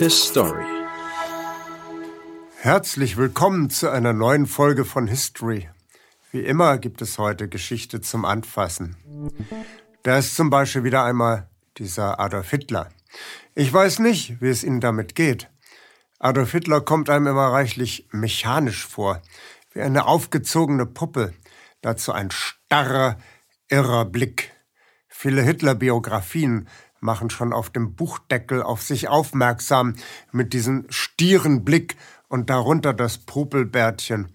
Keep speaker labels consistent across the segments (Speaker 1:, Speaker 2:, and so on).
Speaker 1: His Story.
Speaker 2: Herzlich willkommen zu einer neuen Folge von History. Wie immer gibt es heute Geschichte zum Anfassen. Da ist zum Beispiel wieder einmal dieser Adolf Hitler. Ich weiß nicht, wie es Ihnen damit geht. Adolf Hitler kommt einem immer reichlich mechanisch vor, wie eine aufgezogene Puppe, dazu ein starrer, irrer Blick. Viele Hitler-Biografien machen schon auf dem Buchdeckel auf sich aufmerksam mit diesem stieren Blick und darunter das Popelbärtchen.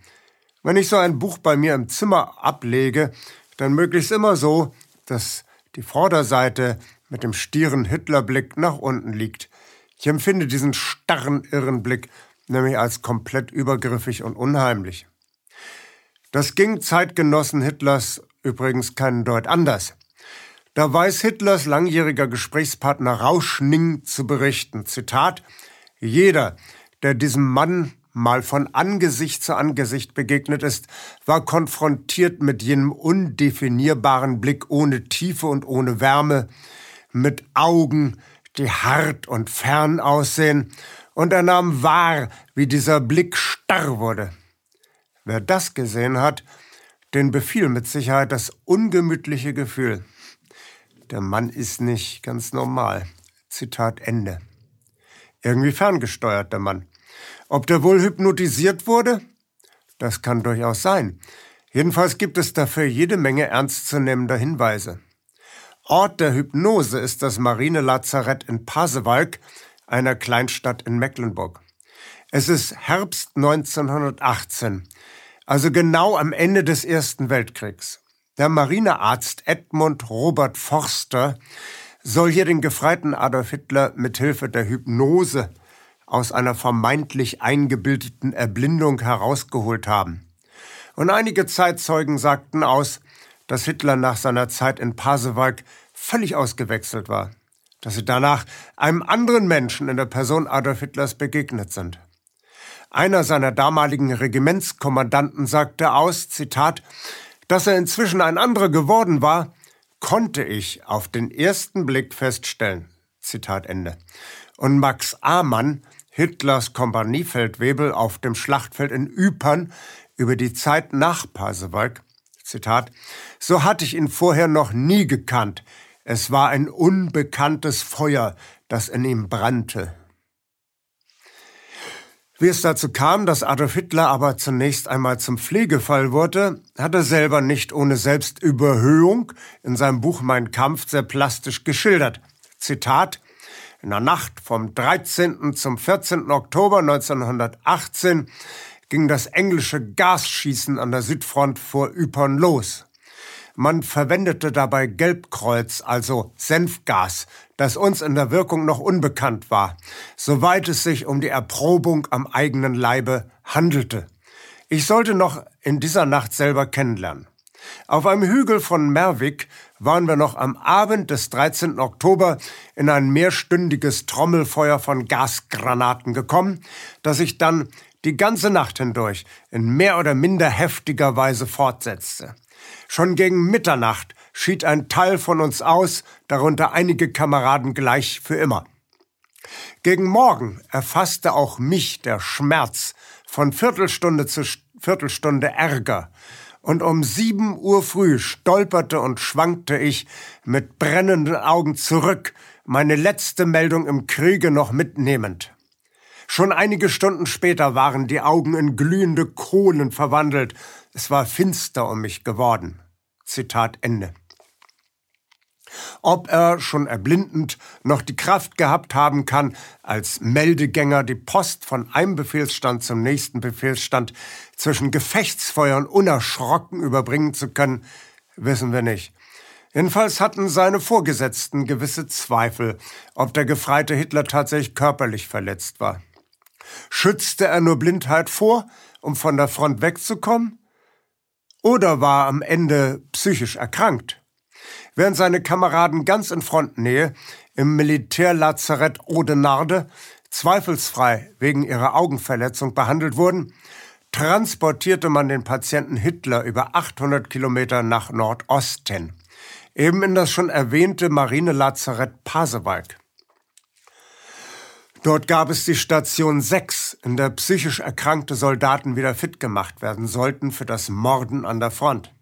Speaker 2: Wenn ich so ein Buch bei mir im Zimmer ablege, dann möglichst immer so, dass die Vorderseite mit dem stieren Hitlerblick nach unten liegt. Ich empfinde diesen starren, irren Blick nämlich als komplett übergriffig und unheimlich. Das ging Zeitgenossen Hitlers übrigens keinen Deut anders. Da weiß Hitlers langjähriger Gesprächspartner Rauschning zu berichten. Zitat, jeder, der diesem Mann mal von Angesicht zu Angesicht begegnet ist, war konfrontiert mit jenem undefinierbaren Blick ohne Tiefe und ohne Wärme, mit Augen, die hart und fern aussehen, und er nahm wahr, wie dieser Blick starr wurde. Wer das gesehen hat, den befiel mit Sicherheit das ungemütliche Gefühl. Der Mann ist nicht ganz normal. Zitat Ende. Irgendwie ferngesteuert der Mann. Ob der wohl hypnotisiert wurde? Das kann durchaus sein. Jedenfalls gibt es dafür jede Menge ernstzunehmender Hinweise. Ort der Hypnose ist das Marinelazarett in Pasewalk, einer Kleinstadt in Mecklenburg. Es ist Herbst 1918, also genau am Ende des Ersten Weltkriegs. Der Marinearzt Edmund Robert Forster soll hier den Gefreiten Adolf Hitler mit Hilfe der Hypnose aus einer vermeintlich eingebildeten Erblindung herausgeholt haben. Und einige Zeitzeugen sagten aus, dass Hitler nach seiner Zeit in Pasewalk völlig ausgewechselt war, dass sie danach einem anderen Menschen in der Person Adolf Hitlers begegnet sind. Einer seiner damaligen Regimentskommandanten sagte aus, Zitat, dass er inzwischen ein anderer geworden war, konnte ich auf den ersten Blick feststellen. Zitat Ende. Und Max Amann, Hitlers Kompaniefeldwebel auf dem Schlachtfeld in Ypern über die Zeit nach Pasewalk, Zitat, so hatte ich ihn vorher noch nie gekannt. Es war ein unbekanntes Feuer, das in ihm brannte. Wie es dazu kam, dass Adolf Hitler aber zunächst einmal zum Pflegefall wurde, hat er selber nicht ohne Selbstüberhöhung in seinem Buch Mein Kampf sehr plastisch geschildert. Zitat In der Nacht vom 13. zum 14. Oktober 1918 ging das englische Gasschießen an der Südfront vor Ypern los. Man verwendete dabei Gelbkreuz, also Senfgas, das uns in der Wirkung noch unbekannt war, soweit es sich um die Erprobung am eigenen Leibe handelte. Ich sollte noch in dieser Nacht selber kennenlernen. Auf einem Hügel von Merwick waren wir noch am Abend des 13. Oktober in ein mehrstündiges Trommelfeuer von Gasgranaten gekommen, das sich dann die ganze Nacht hindurch in mehr oder minder heftiger Weise fortsetzte. Schon gegen Mitternacht schied ein Teil von uns aus, darunter einige Kameraden gleich für immer. Gegen Morgen erfasste auch mich der Schmerz von Viertelstunde zu Viertelstunde Ärger, und um sieben Uhr früh stolperte und schwankte ich mit brennenden Augen zurück, meine letzte Meldung im Kriege noch mitnehmend. Schon einige Stunden später waren die Augen in glühende Kohlen verwandelt, es war finster um mich geworden. Zitat Ende. Ob er schon erblindend noch die Kraft gehabt haben kann, als Meldegänger die Post von einem Befehlsstand zum nächsten Befehlsstand zwischen Gefechtsfeuern unerschrocken überbringen zu können, wissen wir nicht. Jedenfalls hatten seine Vorgesetzten gewisse Zweifel, ob der Gefreite Hitler tatsächlich körperlich verletzt war. Schützte er nur Blindheit vor, um von der Front wegzukommen? Oder war am Ende psychisch erkrankt. Während seine Kameraden ganz in Frontnähe im Militärlazarett Audenarde zweifelsfrei wegen ihrer Augenverletzung behandelt wurden, transportierte man den Patienten Hitler über 800 Kilometer nach Nordosten, eben in das schon erwähnte Marinelazarett Pasewalk. Dort gab es die Station 6, in der psychisch erkrankte Soldaten wieder fit gemacht werden sollten für das Morden an der Front.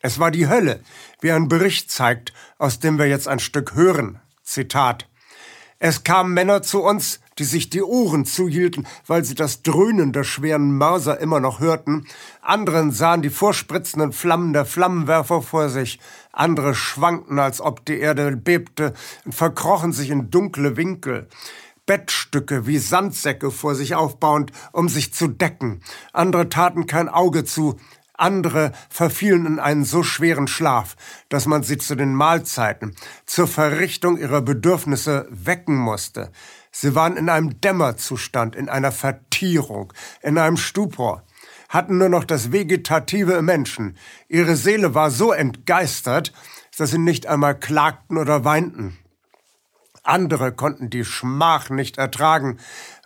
Speaker 2: Es war die Hölle, wie ein Bericht zeigt, aus dem wir jetzt ein Stück hören. Zitat. Es kamen Männer zu uns, die sich die Ohren zuhielten, weil sie das Dröhnen der schweren Mörser immer noch hörten. Anderen sahen die vorspritzenden Flammen der Flammenwerfer vor sich. Andere schwankten, als ob die Erde bebte und verkrochen sich in dunkle Winkel. Bettstücke wie Sandsäcke vor sich aufbauend, um sich zu decken. Andere taten kein Auge zu, andere verfielen in einen so schweren Schlaf, dass man sie zu den Mahlzeiten, zur Verrichtung ihrer Bedürfnisse wecken musste. Sie waren in einem Dämmerzustand, in einer Vertierung, in einem Stupor, hatten nur noch das Vegetative im Menschen. Ihre Seele war so entgeistert, dass sie nicht einmal klagten oder weinten. Andere konnten die Schmach nicht ertragen,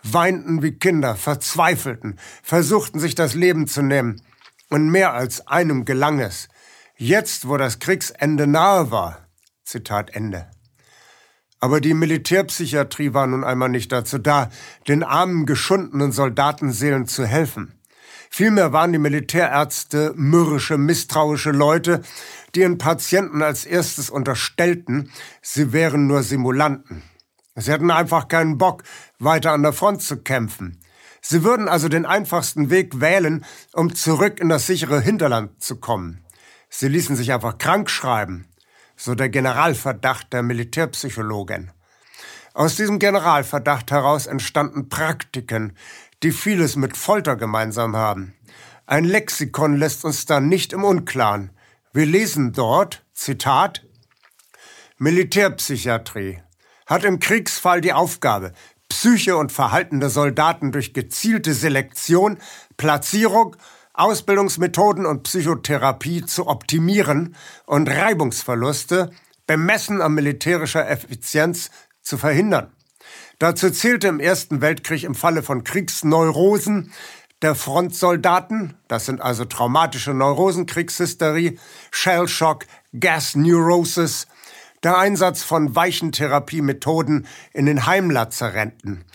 Speaker 2: weinten wie Kinder, verzweifelten, versuchten sich das Leben zu nehmen. Und mehr als einem gelang es. Jetzt, wo das Kriegsende nahe war. Zitat Ende. Aber die Militärpsychiatrie war nun einmal nicht dazu da, den armen, geschundenen Soldatenseelen zu helfen. Vielmehr waren die Militärärzte mürrische, misstrauische Leute, die ihren Patienten als erstes unterstellten, sie wären nur Simulanten. Sie hatten einfach keinen Bock, weiter an der Front zu kämpfen. Sie würden also den einfachsten Weg wählen, um zurück in das sichere Hinterland zu kommen. Sie ließen sich einfach krank schreiben, so der Generalverdacht der Militärpsychologen. Aus diesem Generalverdacht heraus entstanden Praktiken, die vieles mit Folter gemeinsam haben. Ein Lexikon lässt uns da nicht im Unklaren. Wir lesen dort, Zitat, Militärpsychiatrie hat im Kriegsfall die Aufgabe, Psyche und Verhalten der Soldaten durch gezielte Selektion, Platzierung, Ausbildungsmethoden und Psychotherapie zu optimieren und Reibungsverluste, bemessen an militärischer Effizienz, zu verhindern. Dazu zählte im Ersten Weltkrieg im Falle von Kriegsneurosen der Frontsoldaten, das sind also traumatische Neurosen, Kriegshysterie, Shellshock, Gas Neurosis, der Einsatz von weichen Therapiemethoden in den Heimlazaretten,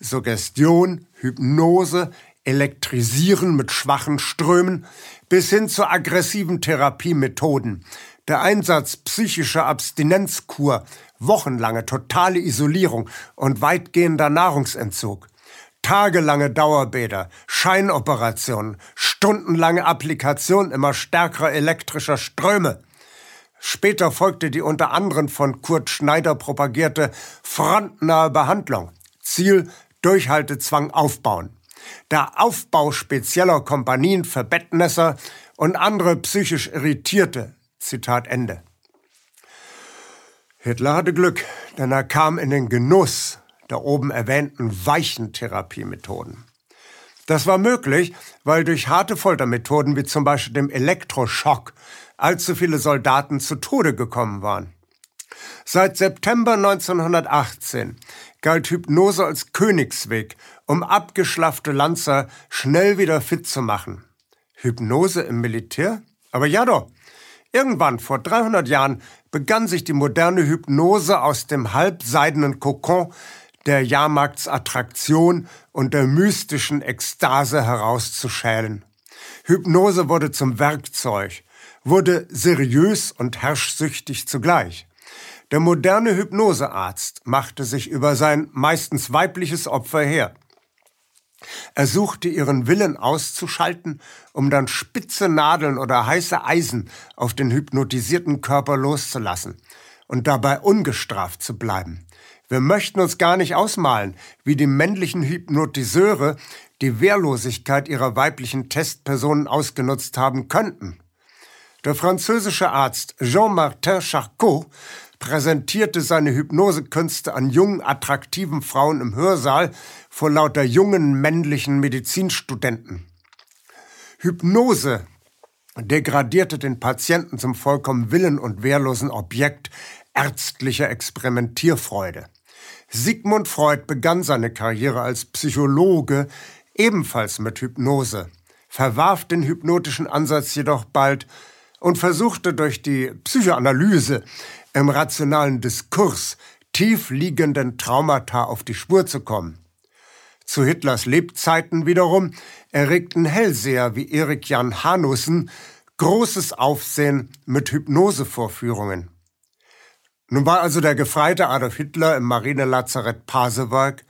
Speaker 2: Suggestion, Hypnose, Elektrisieren mit schwachen Strömen bis hin zu aggressiven Therapiemethoden, der Einsatz psychischer Abstinenzkur, wochenlange totale Isolierung und weitgehender Nahrungsentzug, tagelange Dauerbäder, Scheinoperationen, stundenlange Applikation immer stärkerer elektrischer Ströme. Später folgte die unter anderem von Kurt Schneider propagierte frontnahe Behandlung. Ziel Durchhaltezwang aufbauen. Der Aufbau spezieller Kompanien für Bettnässer und andere psychisch Irritierte, Zitat Ende. Hitler hatte Glück, denn er kam in den Genuss der oben erwähnten weichen Therapiemethoden. Das war möglich, weil durch harte Foltermethoden wie zum Beispiel dem Elektroschock allzu viele Soldaten zu Tode gekommen waren. Seit September 1918 galt Hypnose als Königsweg, um abgeschlaffte Lanzer schnell wieder fit zu machen. Hypnose im Militär? Aber ja doch. Irgendwann vor 300 Jahren begann sich die moderne Hypnose aus dem halbseidenen Kokon der Jahrmarktsattraktion und der mystischen Ekstase herauszuschälen. Hypnose wurde zum Werkzeug, wurde seriös und herrschsüchtig zugleich. Der moderne Hypnosearzt machte sich über sein meistens weibliches Opfer her. Er suchte ihren Willen auszuschalten, um dann spitze Nadeln oder heiße Eisen auf den hypnotisierten Körper loszulassen und dabei ungestraft zu bleiben. Wir möchten uns gar nicht ausmalen, wie die männlichen Hypnotiseure die Wehrlosigkeit ihrer weiblichen Testpersonen ausgenutzt haben könnten. Der französische Arzt Jean-Martin Charcot präsentierte seine Hypnosekünste an jungen, attraktiven Frauen im Hörsaal vor lauter jungen männlichen Medizinstudenten. Hypnose degradierte den Patienten zum vollkommen willen- und wehrlosen Objekt ärztlicher Experimentierfreude. Sigmund Freud begann seine Karriere als Psychologe ebenfalls mit Hypnose, verwarf den hypnotischen Ansatz jedoch bald und versuchte durch die Psychoanalyse im rationalen Diskurs tief liegenden Traumata auf die Spur zu kommen. Zu Hitlers Lebzeiten wiederum erregten Hellseher wie Erik Jan Hanussen großes Aufsehen mit Hypnosevorführungen. Nun war also der Gefreite Adolf Hitler im Marinelazarett Pasewalk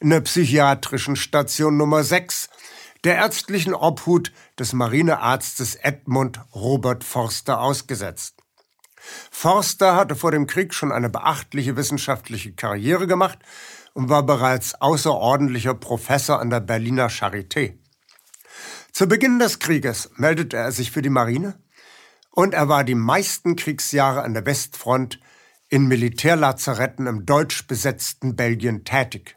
Speaker 2: in der psychiatrischen Station Nummer 6 der ärztlichen Obhut des Marinearztes Edmund Robert Forster ausgesetzt. Forster hatte vor dem Krieg schon eine beachtliche wissenschaftliche Karriere gemacht und war bereits außerordentlicher Professor an der Berliner Charité. Zu Beginn des Krieges meldete er sich für die Marine und er war die meisten Kriegsjahre an der Westfront in Militärlazaretten im deutsch besetzten Belgien tätig.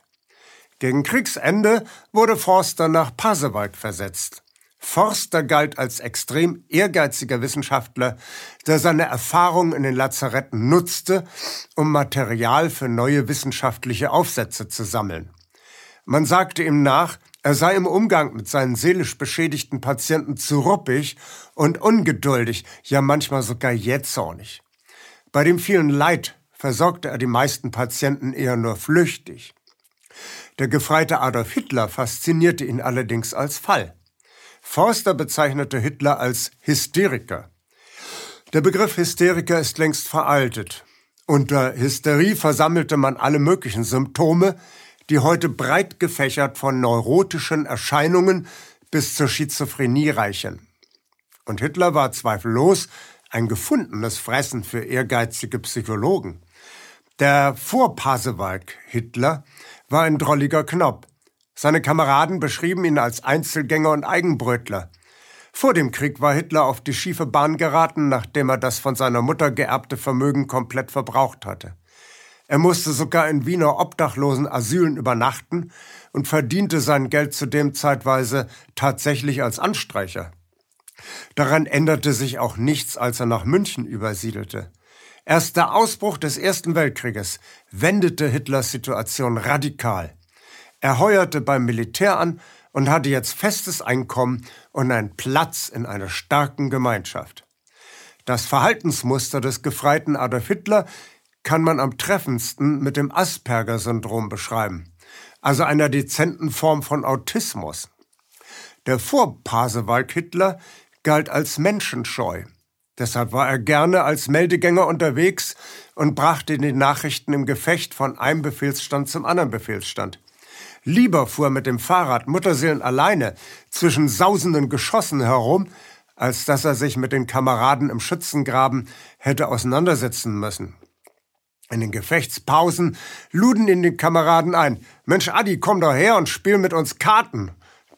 Speaker 2: Gegen Kriegsende wurde Forster nach Pasewalk versetzt. Forster galt als extrem ehrgeiziger Wissenschaftler, der seine Erfahrungen in den Lazaretten nutzte, um Material für neue wissenschaftliche Aufsätze zu sammeln. Man sagte ihm nach, er sei im Umgang mit seinen seelisch beschädigten Patienten zu ruppig und ungeduldig, ja manchmal sogar jähzornig. Bei dem vielen Leid versorgte er die meisten Patienten eher nur flüchtig. Der Gefreite Adolf Hitler faszinierte ihn allerdings als Fall. Forster bezeichnete Hitler als Hysteriker. Der Begriff Hysteriker ist längst veraltet. Unter Hysterie versammelte man alle möglichen Symptome, die heute breit gefächert von neurotischen Erscheinungen bis zur Schizophrenie reichen. Und Hitler war zweifellos ein gefundenes Fressen für ehrgeizige Psychologen. Der Vorpasewalk-Hitler war ein drolliger Knopp. Seine Kameraden beschrieben ihn als Einzelgänger und Eigenbrötler. Vor dem Krieg war Hitler auf die schiefe Bahn geraten, nachdem er das von seiner Mutter geerbte Vermögen komplett verbraucht hatte. Er musste sogar in Wiener obdachlosen Asylen übernachten und verdiente sein Geld zudem zeitweise tatsächlich als Anstreicher. Daran änderte sich auch nichts, als er nach München übersiedelte. Erst der Ausbruch des Ersten Weltkrieges wendete Hitlers Situation radikal. Er heuerte beim Militär an und hatte jetzt festes Einkommen und einen Platz in einer starken Gemeinschaft. Das Verhaltensmuster des Gefreiten Adolf Hitler kann man am treffendsten mit dem Asperger-Syndrom beschreiben, also einer dezenten Form von Autismus. Der Vorpasewalk-Hitler galt als menschenscheu. Deshalb war er gerne als Meldegänger unterwegs und brachte die Nachrichten im Gefecht von einem Befehlsstand zum anderen Befehlsstand. Lieber fuhr er mit dem Fahrrad Mutterseelen alleine zwischen sausenden Geschossen herum, als dass er sich mit den Kameraden im Schützengraben hätte auseinandersetzen müssen. In den Gefechtspausen luden ihn die Kameraden ein. Mensch, Adi, komm doch her und spiel mit uns Karten.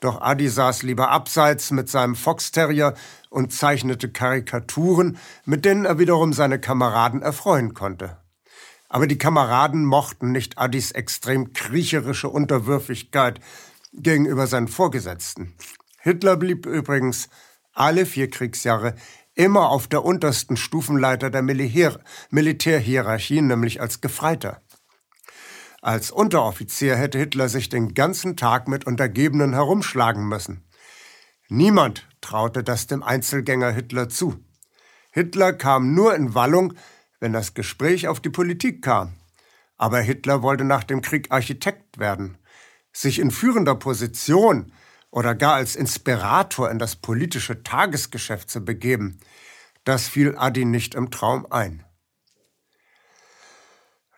Speaker 2: Doch Adi saß lieber abseits mit seinem Foxterrier und zeichnete Karikaturen, mit denen er wiederum seine Kameraden erfreuen konnte. Aber die Kameraden mochten nicht Addis extrem kriecherische Unterwürfigkeit gegenüber seinen Vorgesetzten. Hitler blieb übrigens alle vier Kriegsjahre immer auf der untersten Stufenleiter der Militär Militärhierarchie, nämlich als Gefreiter. Als Unteroffizier hätte Hitler sich den ganzen Tag mit Untergebenen herumschlagen müssen. Niemand traute das dem Einzelgänger Hitler zu. Hitler kam nur in Wallung, wenn das Gespräch auf die Politik kam. Aber Hitler wollte nach dem Krieg Architekt werden, sich in führender Position oder gar als Inspirator in das politische Tagesgeschäft zu begeben. Das fiel Adi nicht im Traum ein.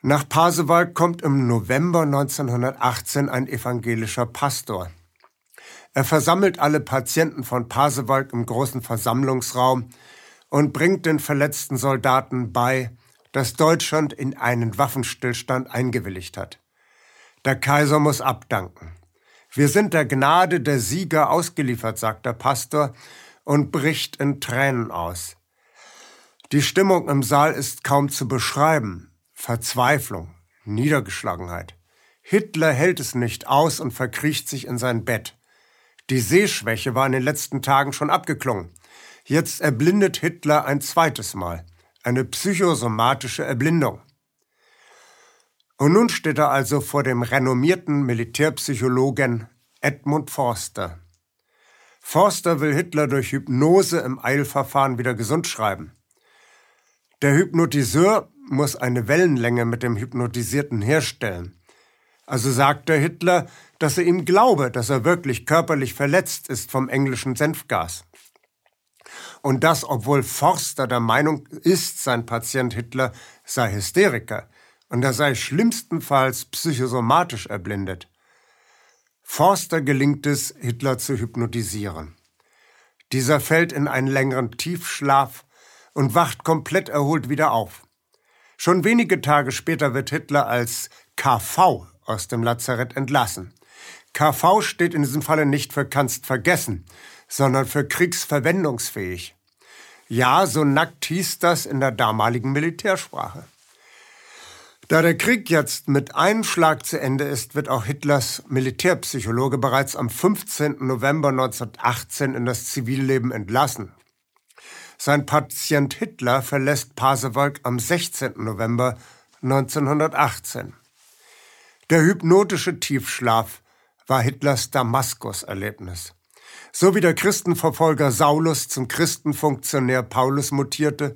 Speaker 2: Nach Pasewalk kommt im November 1918 ein evangelischer Pastor. Er versammelt alle Patienten von Pasewalk im großen Versammlungsraum und bringt den verletzten Soldaten bei, dass Deutschland in einen Waffenstillstand eingewilligt hat. Der Kaiser muss abdanken. Wir sind der Gnade der Sieger ausgeliefert, sagt der Pastor und bricht in Tränen aus. Die Stimmung im Saal ist kaum zu beschreiben. Verzweiflung, Niedergeschlagenheit. Hitler hält es nicht aus und verkriecht sich in sein Bett. Die Sehschwäche war in den letzten Tagen schon abgeklungen. Jetzt erblindet Hitler ein zweites Mal. Eine psychosomatische Erblindung. Und nun steht er also vor dem renommierten Militärpsychologen Edmund Forster. Forster will Hitler durch Hypnose im Eilverfahren wieder gesund schreiben. Der Hypnotiseur muss eine Wellenlänge mit dem Hypnotisierten herstellen. Also sagte Hitler, dass er ihm glaube, dass er wirklich körperlich verletzt ist vom englischen Senfgas. Und das, obwohl Forster der Meinung ist, sein Patient Hitler sei Hysteriker und er sei schlimmstenfalls psychosomatisch erblindet. Forster gelingt es, Hitler zu hypnotisieren. Dieser fällt in einen längeren Tiefschlaf und wacht komplett erholt wieder auf. Schon wenige Tage später wird Hitler als KV aus dem Lazarett entlassen. KV steht in diesem Falle nicht für kannst vergessen, sondern für kriegsverwendungsfähig. Ja, so nackt hieß das in der damaligen Militärsprache. Da der Krieg jetzt mit einem Schlag zu Ende ist, wird auch Hitlers Militärpsychologe bereits am 15. November 1918 in das Zivilleben entlassen. Sein Patient Hitler verlässt Pasewalk am 16. November 1918. Der hypnotische Tiefschlaf war Hitlers Damaskus-Erlebnis. So wie der Christenverfolger Saulus zum Christenfunktionär Paulus mutierte,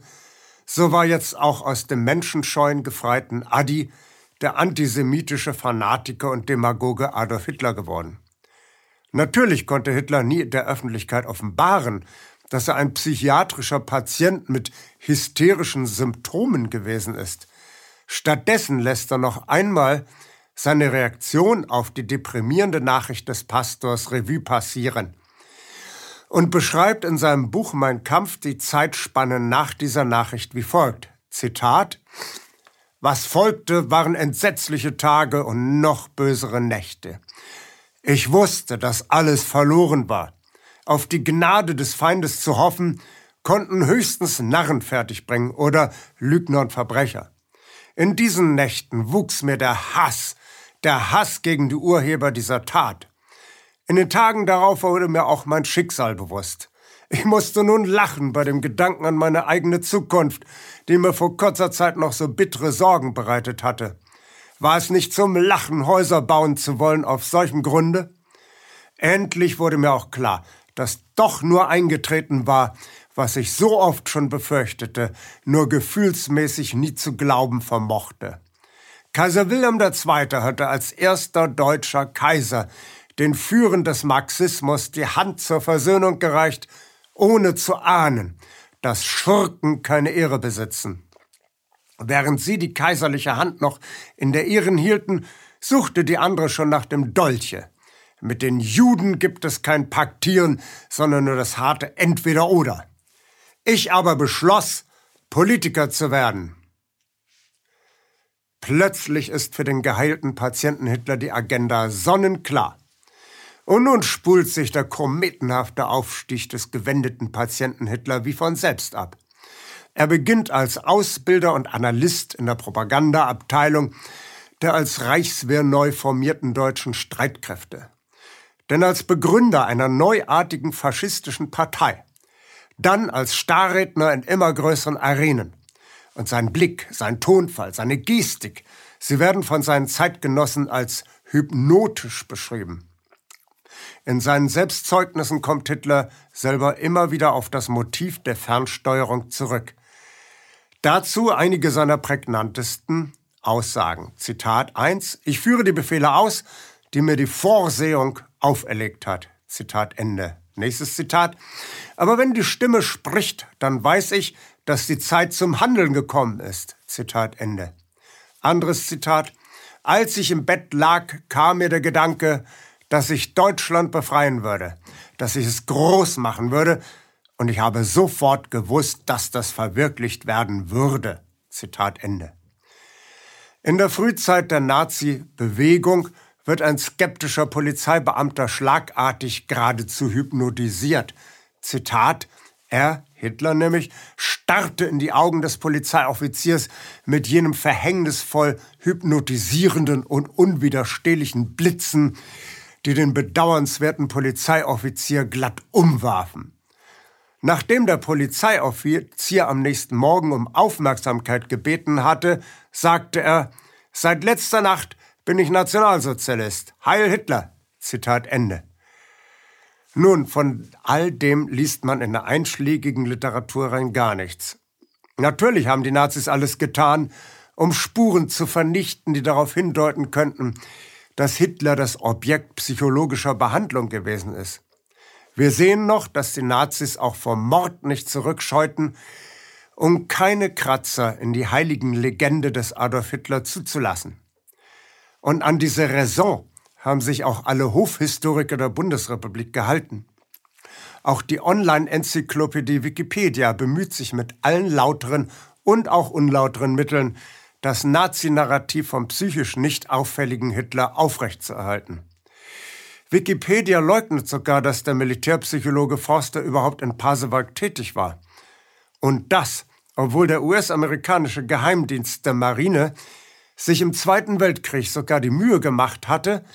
Speaker 2: so war jetzt auch aus dem menschenscheuen gefreiten Adi der antisemitische Fanatiker und Demagoge Adolf Hitler geworden. Natürlich konnte Hitler nie der Öffentlichkeit offenbaren, dass er ein psychiatrischer Patient mit hysterischen Symptomen gewesen ist. Stattdessen lässt er noch einmal seine Reaktion auf die deprimierende Nachricht des Pastors Revue passieren und beschreibt in seinem Buch Mein Kampf die Zeitspanne nach dieser Nachricht wie folgt. Zitat Was folgte, waren entsetzliche Tage und noch bösere Nächte. Ich wusste, dass alles verloren war. Auf die Gnade des Feindes zu hoffen, konnten höchstens Narren fertigbringen oder Lügner und Verbrecher. In diesen Nächten wuchs mir der Hass, der Hass gegen die Urheber dieser Tat. In den Tagen darauf wurde mir auch mein Schicksal bewusst. Ich musste nun lachen bei dem Gedanken an meine eigene Zukunft, die mir vor kurzer Zeit noch so bittere Sorgen bereitet hatte. War es nicht zum Lachen, Häuser bauen zu wollen auf solchem Grunde? Endlich wurde mir auch klar, dass doch nur eingetreten war, was ich so oft schon befürchtete, nur gefühlsmäßig nie zu glauben vermochte. Kaiser Wilhelm II. hatte als erster deutscher Kaiser den Führern des Marxismus die Hand zur Versöhnung gereicht, ohne zu ahnen, dass Schurken keine Ehre besitzen. Während sie die kaiserliche Hand noch in der ihren hielten, suchte die andere schon nach dem Dolche. Mit den Juden gibt es kein Paktieren, sondern nur das harte Entweder-Oder. Ich aber beschloss, Politiker zu werden. Plötzlich ist für den geheilten Patienten Hitler die Agenda sonnenklar. Und nun spult sich der kometenhafte Aufstieg des gewendeten Patienten Hitler wie von selbst ab. Er beginnt als Ausbilder und Analyst in der Propagandaabteilung der als Reichswehr neu formierten deutschen Streitkräfte. Denn als Begründer einer neuartigen faschistischen Partei, dann als Starredner in immer größeren Arenen. Und sein Blick, sein Tonfall, seine Gestik, sie werden von seinen Zeitgenossen als hypnotisch beschrieben. In seinen Selbstzeugnissen kommt Hitler selber immer wieder auf das Motiv der Fernsteuerung zurück. Dazu einige seiner prägnantesten Aussagen. Zitat 1. Ich führe die Befehle aus, die mir die Vorsehung auferlegt hat. Zitat Ende. Nächstes Zitat. Aber wenn die Stimme spricht, dann weiß ich, dass die Zeit zum Handeln gekommen ist. Zitat Ende. Anderes Zitat. Als ich im Bett lag, kam mir der Gedanke, dass ich Deutschland befreien würde, dass ich es groß machen würde, und ich habe sofort gewusst, dass das verwirklicht werden würde. Zitat Ende. In der Frühzeit der Nazi-Bewegung wird ein skeptischer Polizeibeamter schlagartig geradezu hypnotisiert. Zitat, er, Hitler nämlich, starrte in die Augen des Polizeioffiziers mit jenem verhängnisvoll hypnotisierenden und unwiderstehlichen Blitzen, die den bedauernswerten Polizeioffizier glatt umwarfen. Nachdem der Polizeioffizier am nächsten Morgen um Aufmerksamkeit gebeten hatte, sagte er, seit letzter Nacht bin ich Nationalsozialist. Heil Hitler. Zitat Ende. Nun, von all dem liest man in der einschlägigen Literatur rein gar nichts. Natürlich haben die Nazis alles getan, um Spuren zu vernichten, die darauf hindeuten könnten, dass Hitler das Objekt psychologischer Behandlung gewesen ist. Wir sehen noch, dass die Nazis auch vom Mord nicht zurückscheuten, um keine Kratzer in die heiligen Legende des Adolf Hitler zuzulassen. Und an diese Raison haben sich auch alle Hofhistoriker der Bundesrepublik gehalten. Auch die Online-Enzyklopädie Wikipedia bemüht sich mit allen lauteren und auch unlauteren Mitteln, das Nazi-Narrativ vom psychisch nicht auffälligen Hitler aufrechtzuerhalten. Wikipedia leugnet sogar, dass der Militärpsychologe Forster überhaupt in Pasewalk tätig war. Und das, obwohl der US-amerikanische Geheimdienst der Marine sich im Zweiten Weltkrieg sogar die Mühe gemacht hatte,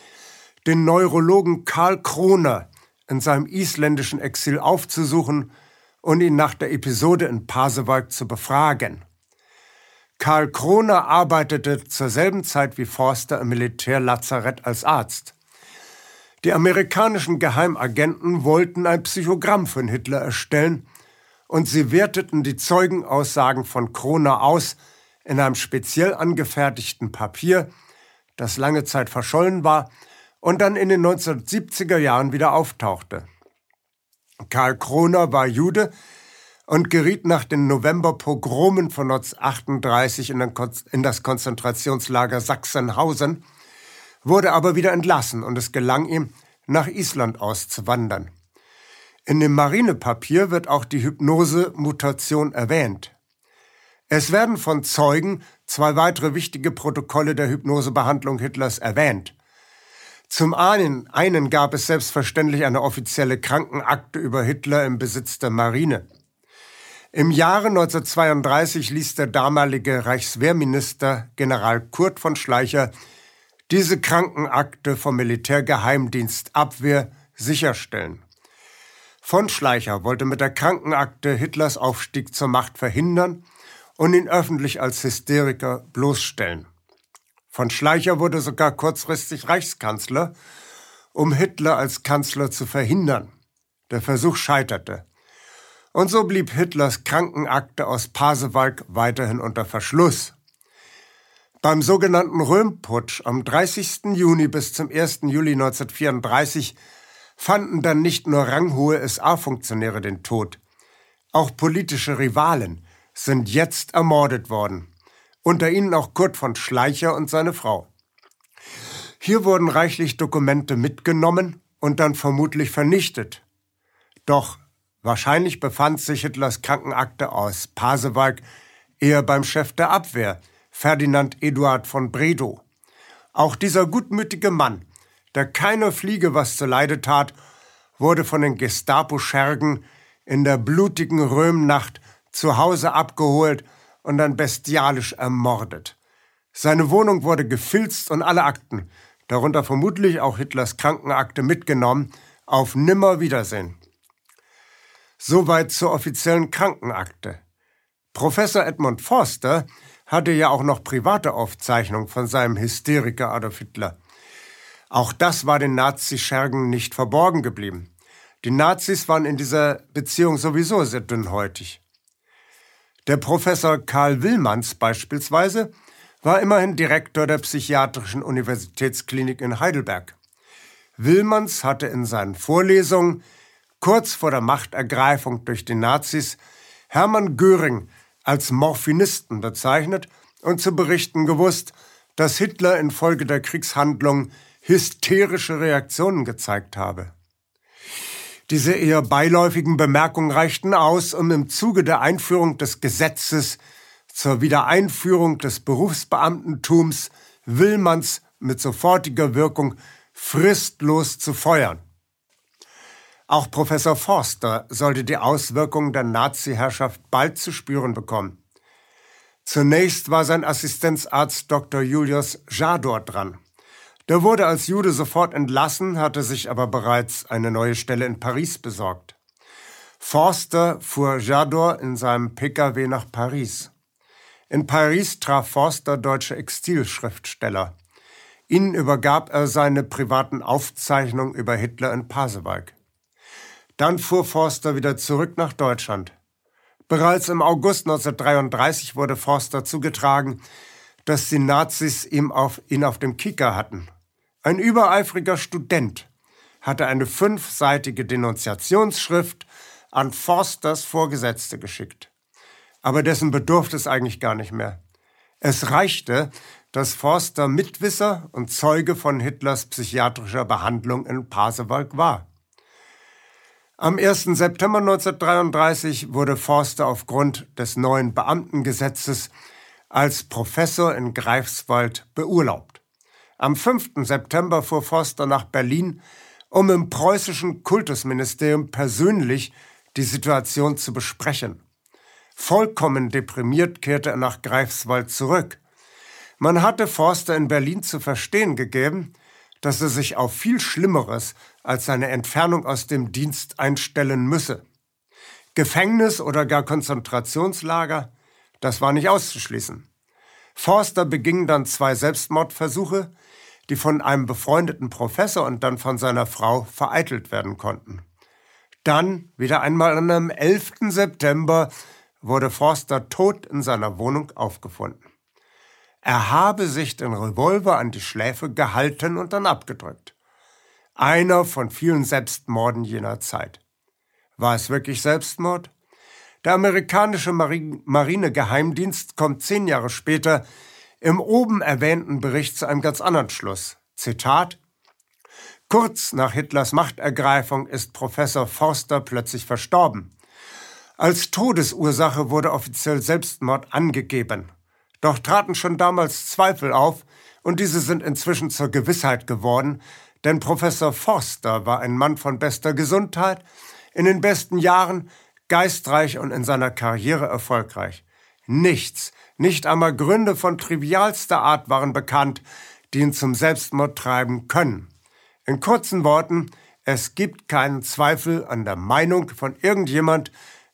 Speaker 2: den Neurologen Karl Kroner in seinem isländischen Exil aufzusuchen und ihn nach der Episode in Pasewalk zu befragen. Karl Kroner arbeitete zur selben Zeit wie Forster im Militärlazarett als Arzt. Die amerikanischen Geheimagenten wollten ein Psychogramm von Hitler erstellen und sie werteten die Zeugenaussagen von Kroner aus in einem speziell angefertigten Papier, das lange Zeit verschollen war und dann in den 1970er Jahren wieder auftauchte. Karl Kroner war Jude und geriet nach den Novemberpogromen von 1938 in das Konzentrationslager Sachsenhausen, wurde aber wieder entlassen und es gelang ihm, nach Island auszuwandern. In dem Marinepapier wird auch die Hypnose-Mutation erwähnt. Es werden von Zeugen zwei weitere wichtige Protokolle der Hypnosebehandlung Hitlers erwähnt. Zum einen, einen gab es selbstverständlich eine offizielle Krankenakte über Hitler im Besitz der Marine. Im Jahre 1932 ließ der damalige Reichswehrminister General Kurt von Schleicher diese Krankenakte vom Militärgeheimdienst Abwehr sicherstellen. Von Schleicher wollte mit der Krankenakte Hitlers Aufstieg zur Macht verhindern und ihn öffentlich als Hysteriker bloßstellen. Von Schleicher wurde sogar kurzfristig Reichskanzler, um Hitler als Kanzler zu verhindern. Der Versuch scheiterte. Und so blieb Hitlers Krankenakte aus Pasewalk weiterhin unter Verschluss. Beim sogenannten Röhmputsch am 30. Juni bis zum 1. Juli 1934 fanden dann nicht nur ranghohe SA-Funktionäre den Tod. Auch politische Rivalen sind jetzt ermordet worden unter ihnen auch Kurt von Schleicher und seine Frau. Hier wurden reichlich Dokumente mitgenommen und dann vermutlich vernichtet. Doch wahrscheinlich befand sich Hitlers Krankenakte aus Pasewalk eher beim Chef der Abwehr, Ferdinand Eduard von Bredow. Auch dieser gutmütige Mann, der keiner Fliege was zuleide tat, wurde von den Gestapo-Schergen in der blutigen Römnacht zu Hause abgeholt und dann bestialisch ermordet. Seine Wohnung wurde gefilzt und alle Akten, darunter vermutlich auch Hitlers Krankenakte, mitgenommen, auf Nimmerwiedersehen. Soweit zur offiziellen Krankenakte. Professor Edmund Forster hatte ja auch noch private Aufzeichnungen von seinem Hysteriker Adolf Hitler. Auch das war den Nazi-Schergen nicht verborgen geblieben. Die Nazis waren in dieser Beziehung sowieso sehr dünnhäutig. Der Professor Karl Willmanns beispielsweise war immerhin Direktor der Psychiatrischen Universitätsklinik in Heidelberg. Willmanns hatte in seinen Vorlesungen kurz vor der Machtergreifung durch die Nazis Hermann Göring als Morphinisten bezeichnet und zu berichten gewusst, dass Hitler infolge der Kriegshandlungen hysterische Reaktionen gezeigt habe. Diese eher beiläufigen Bemerkungen reichten aus, um im Zuge der Einführung des Gesetzes zur Wiedereinführung des Berufsbeamtentums Willmanns mit sofortiger Wirkung fristlos zu feuern. Auch Professor Forster sollte die Auswirkungen der Nazi-Herrschaft bald zu spüren bekommen. Zunächst war sein Assistenzarzt Dr. Julius Jador dran. Der wurde als Jude sofort entlassen, hatte sich aber bereits eine neue Stelle in Paris besorgt. Forster fuhr Jador in seinem Pkw nach Paris. In Paris traf Forster deutsche Exilschriftsteller. Ihnen übergab er seine privaten Aufzeichnungen über Hitler in Pasewalk. Dann fuhr Forster wieder zurück nach Deutschland. Bereits im August 1933 wurde Forster zugetragen, dass die Nazis ihm auf, ihn auf dem Kicker hatten Ein übereifriger Student hatte eine fünfseitige Denunziationsschrift an Forsters Vorgesetzte geschickt. Aber dessen bedurfte es eigentlich gar nicht mehr. Es reichte, dass Forster Mitwisser und Zeuge von Hitlers psychiatrischer Behandlung in Pasewalk war. Am 1. September 1933 wurde Forster aufgrund des neuen Beamtengesetzes als Professor in Greifswald beurlaubt. Am 5. September fuhr Forster nach Berlin, um im preußischen Kultusministerium persönlich die Situation zu besprechen. Vollkommen deprimiert kehrte er nach Greifswald zurück. Man hatte Forster in Berlin zu verstehen gegeben, dass er sich auf viel Schlimmeres als seine Entfernung aus dem Dienst einstellen müsse. Gefängnis oder gar Konzentrationslager, das war nicht auszuschließen. Forster beging dann zwei Selbstmordversuche, die von einem befreundeten Professor und dann von seiner Frau vereitelt werden konnten. Dann, wieder einmal am 11. September, wurde Forster tot in seiner Wohnung aufgefunden. Er habe sich den Revolver an die Schläfe gehalten und dann abgedrückt. Einer von vielen Selbstmorden jener Zeit. War es wirklich Selbstmord? Der amerikanische Marinegeheimdienst kommt zehn Jahre später im oben erwähnten Bericht zu einem ganz anderen Schluss. Zitat Kurz nach Hitlers Machtergreifung ist Professor Forster plötzlich verstorben. Als Todesursache wurde offiziell Selbstmord angegeben. Doch traten schon damals Zweifel auf, und diese sind inzwischen zur Gewissheit geworden, denn Professor Forster war ein Mann von bester Gesundheit, in den besten Jahren, geistreich und in seiner Karriere erfolgreich. Nichts, nicht einmal Gründe von trivialster Art waren bekannt, die ihn zum Selbstmord treiben können. In kurzen Worten, es gibt keinen Zweifel an der Meinung von irgendjemand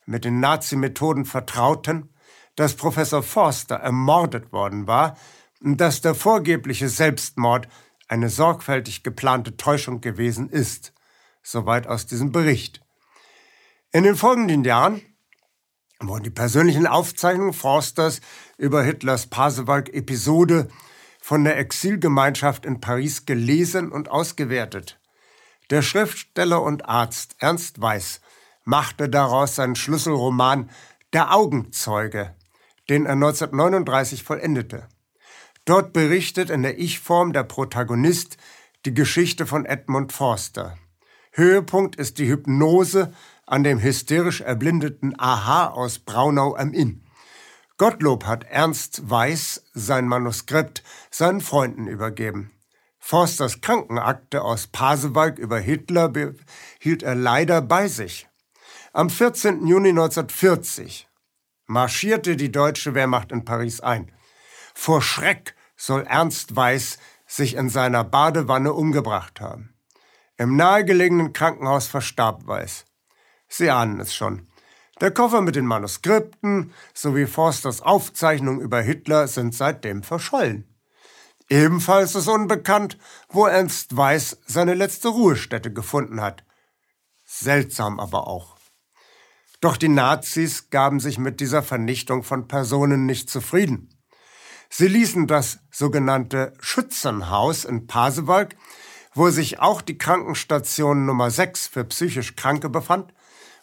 Speaker 2: mit den Nazi-Methoden vertrauten, dass Professor Forster ermordet worden war und dass der vorgebliche Selbstmord eine sorgfältig geplante Täuschung gewesen ist. Soweit aus diesem Bericht. In den folgenden Jahren wurden die persönlichen Aufzeichnungen Forsters über Hitlers Pasewalk-Episode von der Exilgemeinschaft in Paris gelesen und ausgewertet. Der Schriftsteller und Arzt Ernst Weiß machte daraus seinen Schlüsselroman Der Augenzeuge, den er 1939 vollendete. Dort berichtet in der Ich-Form der Protagonist die Geschichte von Edmund Forster. Höhepunkt ist die Hypnose an dem hysterisch erblindeten Aha aus Braunau am Inn. Gottlob hat Ernst Weiß sein Manuskript seinen Freunden übergeben. Forsters Krankenakte aus Pasewalk über Hitler behielt er leider bei sich. Am 14. Juni 1940 marschierte die deutsche Wehrmacht in Paris ein. Vor Schreck soll Ernst Weiß sich in seiner Badewanne umgebracht haben. Im nahegelegenen Krankenhaus verstarb Weiß. Sie ahnen es schon. Der Koffer mit den Manuskripten sowie Forsters Aufzeichnung über Hitler sind seitdem verschollen. Ebenfalls ist unbekannt, wo Ernst Weiß seine letzte Ruhestätte gefunden hat. Seltsam aber auch. Doch die Nazis gaben sich mit dieser Vernichtung von Personen nicht zufrieden. Sie ließen das sogenannte Schützenhaus in Pasewalk, wo sich auch die Krankenstation Nummer 6 für psychisch Kranke befand,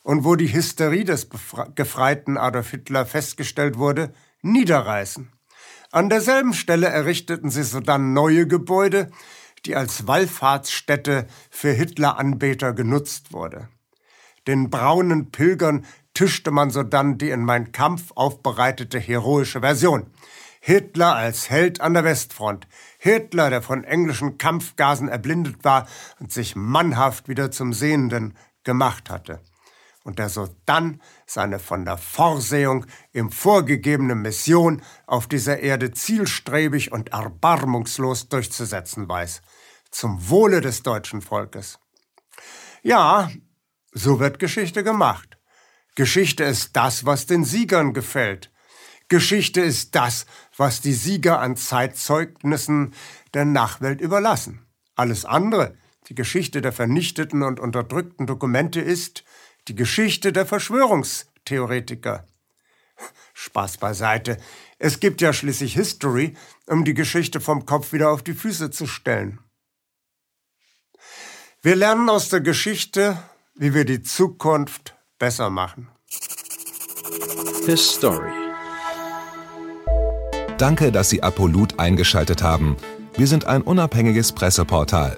Speaker 2: und wo die Hysterie des gefreiten Adolf Hitler festgestellt wurde, niederreißen. An derselben Stelle errichteten sie sodann neue Gebäude, die als Wallfahrtsstätte für Hitleranbeter genutzt wurde. Den braunen Pilgern tischte man sodann die in Mein Kampf aufbereitete heroische Version. Hitler als Held an der Westfront. Hitler, der von englischen Kampfgasen erblindet war und sich mannhaft wieder zum Sehenden gemacht hatte und der so dann seine von der Vorsehung im vorgegebene Mission auf dieser Erde zielstrebig und erbarmungslos durchzusetzen weiß, zum Wohle des deutschen Volkes. Ja, so wird Geschichte gemacht. Geschichte ist das, was den Siegern gefällt. Geschichte ist das, was die Sieger an Zeitzeugnissen der Nachwelt überlassen. Alles andere, die Geschichte der vernichteten und unterdrückten Dokumente ist, die Geschichte der Verschwörungstheoretiker. Spaß beiseite. Es gibt ja schließlich History, um die Geschichte vom Kopf wieder auf die Füße zu stellen. Wir lernen aus der Geschichte, wie wir die Zukunft besser machen.
Speaker 1: His Story.
Speaker 3: Danke, dass Sie Apolut eingeschaltet haben. Wir sind ein unabhängiges Presseportal.